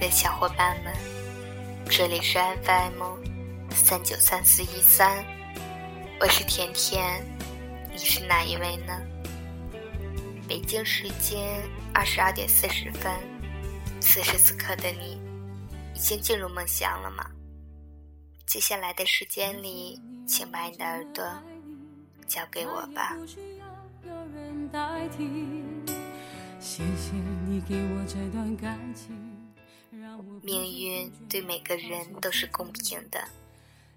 的小伙伴们，这里是 FM 三九三四一三，我是甜甜，你是哪一位呢？北京时间二十二点四十分，此时此刻的你，已经进入梦乡了吗？接下来的时间里，请把你的耳朵交给我吧。谢谢你给我这段感情。命运对每个人都是公平的，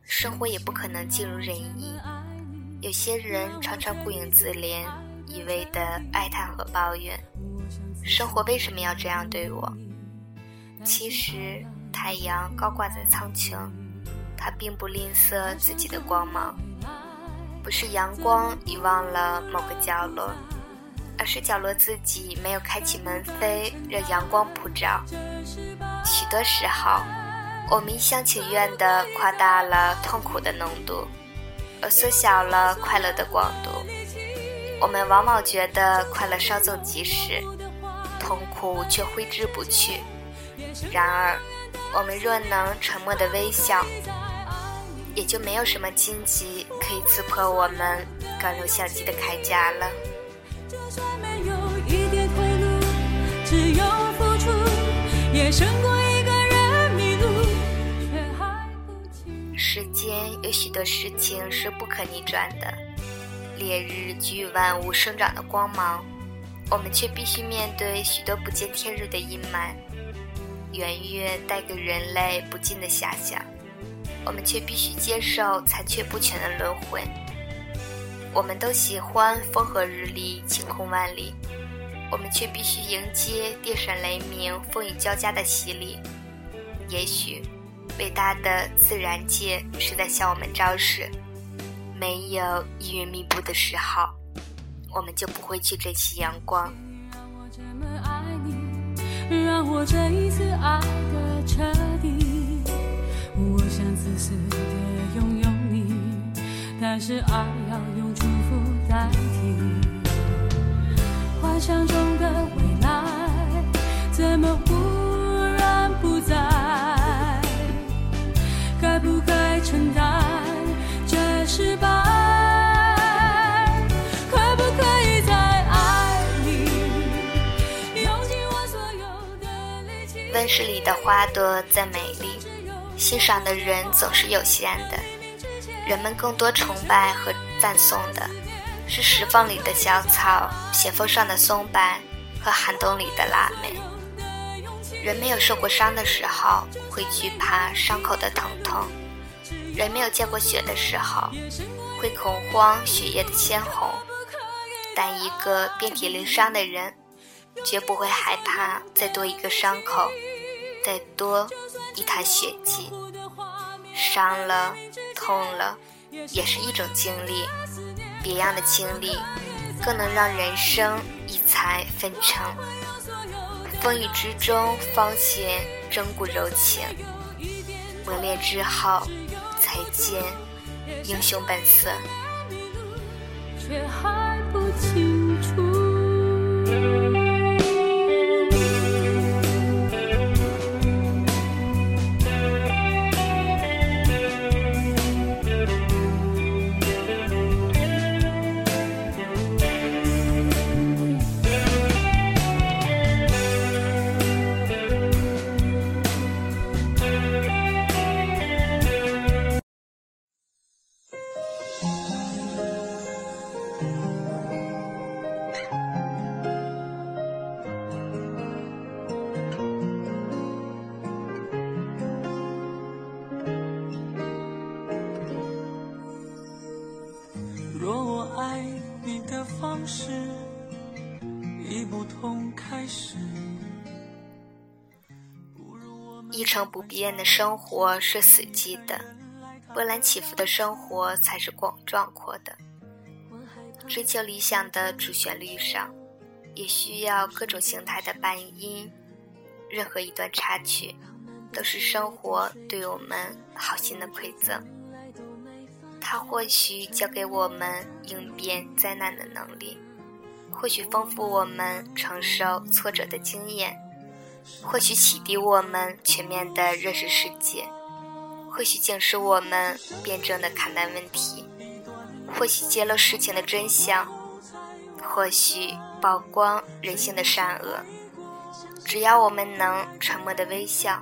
生活也不可能尽如人意。有些人常常顾影自怜，一味的哀叹和抱怨，生活为什么要这样对我？其实太阳高挂在苍穹，它并不吝啬自己的光芒。不是阳光遗忘了某个角落，而是角落自己没有开启门扉，让阳光普照。许多时候，我们一厢情愿地夸大了痛苦的浓度，而缩小了快乐的广度。我们往往觉得快乐稍纵即逝，痛苦却挥之不去。然而，我们若能沉默的微笑，也就没有什么荆棘可以刺破我们刚柔相济的铠甲了。一点退路，只有付出，也胜过。世间有许多事情是不可逆转的，烈日给予万物生长的光芒，我们却必须面对许多不见天日的阴霾；圆月带给人类不尽的遐想，我们却必须接受残缺不全的轮回。我们都喜欢风和日丽、晴空万里，我们却必须迎接电闪雷鸣、风雨交加的洗礼。也许。伟大的自然界是在向我们昭示：没有阴云密布的时候，我们就不会去珍惜阳光。让我这一次爱的彻底，我想自私拥有你，但是爱要用祝福代替。幻想中的未来，怎么忽然不在？该不该承担这失败，可不可以在爱里用尽我所有的力气？温室里的花朵再美丽，欣赏的人总是有限的。人们更多崇拜和赞颂的是石缝里的小草、斜峰上的松柏和寒冬里的腊梅。人没有受过伤的时候，会惧怕伤口的疼痛；人没有见过雪的时候，会恐慌血液的鲜红。但一个遍体鳞伤的人，绝不会害怕再多一个伤口，再多一滩血迹。伤了，痛了，也是一种经历。别样的经历，更能让人生一彩纷呈。风雨之中，方显真骨柔情；磨练之后，才见英雄本色。却还不清楚。不同开始一成不变的生活是死寂的，波澜起伏的生活才是广壮阔的。追求理想的主旋律上，也需要各种形态的伴音。任何一段插曲，都是生活对我们好心的馈赠。它或许教给我们应变灾难的能力，或许丰富我们承受挫折的经验。或许启迪我们全面的认识世界，或许警示我们辩证的看待问题，或许揭露事情的真相，或许曝光人性的善恶。只要我们能沉默的微笑，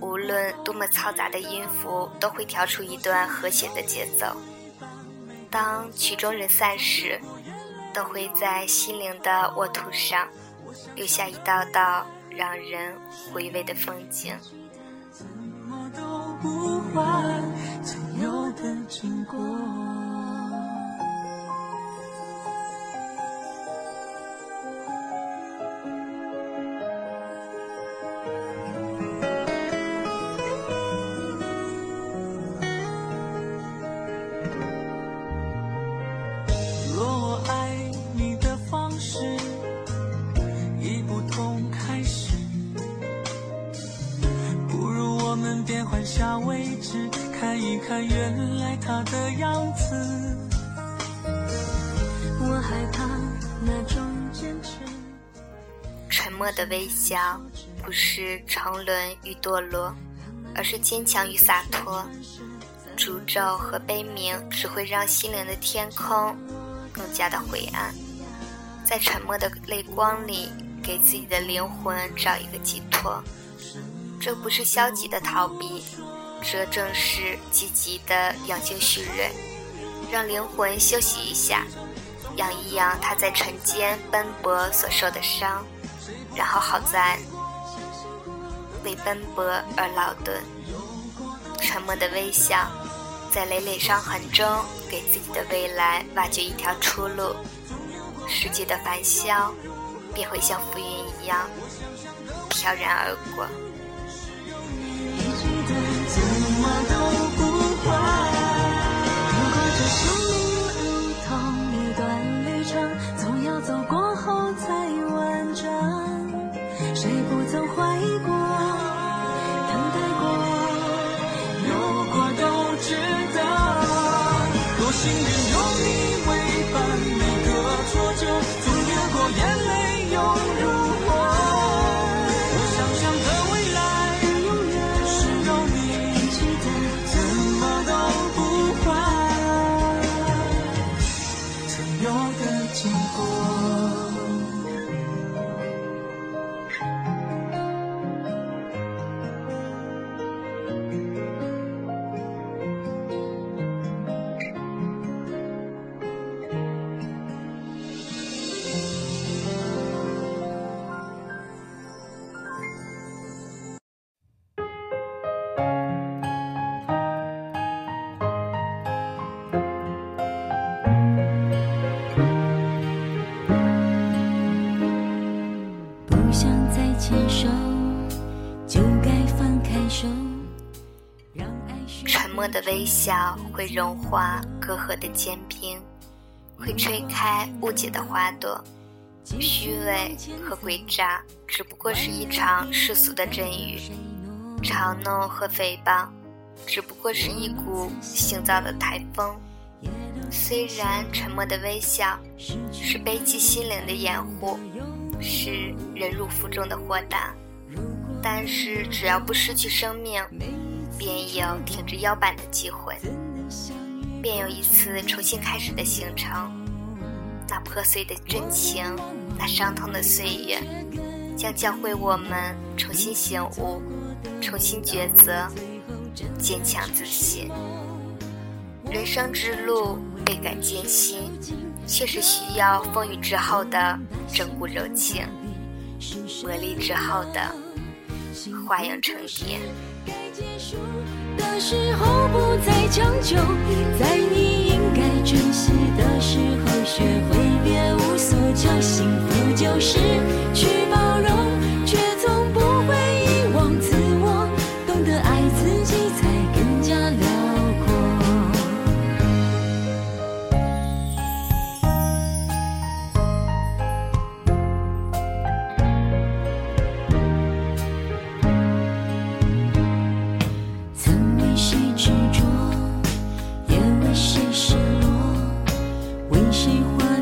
无论多么嘈杂的音符，都会调出一段和谐的节奏。当曲终人散时，都会在心灵的沃土上留下一道道让人回味的风景。怎么都不换曾有的经过。原来他的样子，我害怕那种坚持。沉默的微笑，不是沉沦与堕落，而是坚强与洒脱。诅咒和悲鸣只会让心灵的天空更加的灰暗。在沉默的泪光里，给自己的灵魂找一个寄托。这不是消极的逃避。这正是积极的养精蓄锐，让灵魂休息一下，养一养他在尘间奔波所受的伤，然后好在为奔波而劳顿。沉默的微笑，在累累伤痕中给自己的未来挖掘一条出路，世界的繁嚣便会像浮云一样飘然而过。怎么都有的经过。的微笑会融化隔阂的坚冰，会吹开误解的花朵。虚伪和诡诈只不过是一场世俗的阵雨，嘲弄和诽谤只不过是一股腥臊的台风。虽然沉默的微笑是悲戚心灵的掩护，是忍辱负重的豁达，但是只要不失去生命。便有挺直腰板的机会，便有一次重新开始的行程。那破碎的真情，那伤痛的岁月，将教会我们重新醒悟，重新抉择，坚强自信。人生之路倍感艰辛，确实需要风雨之后的整固柔情，磨砺之后的化蛹成蝶。的时候不再强求，在你应该珍惜的时候学会别无所求，幸福就是去包容，喜欢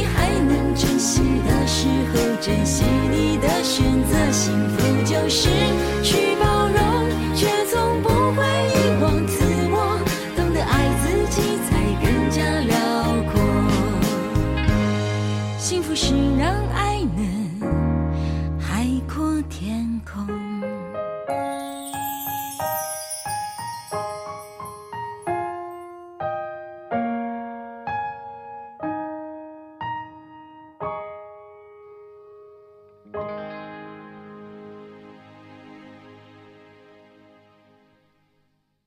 珍惜的时候珍惜你的选择幸福就是去包容却从不会遗忘自我懂得爱自己才更加辽阔幸福是让爱能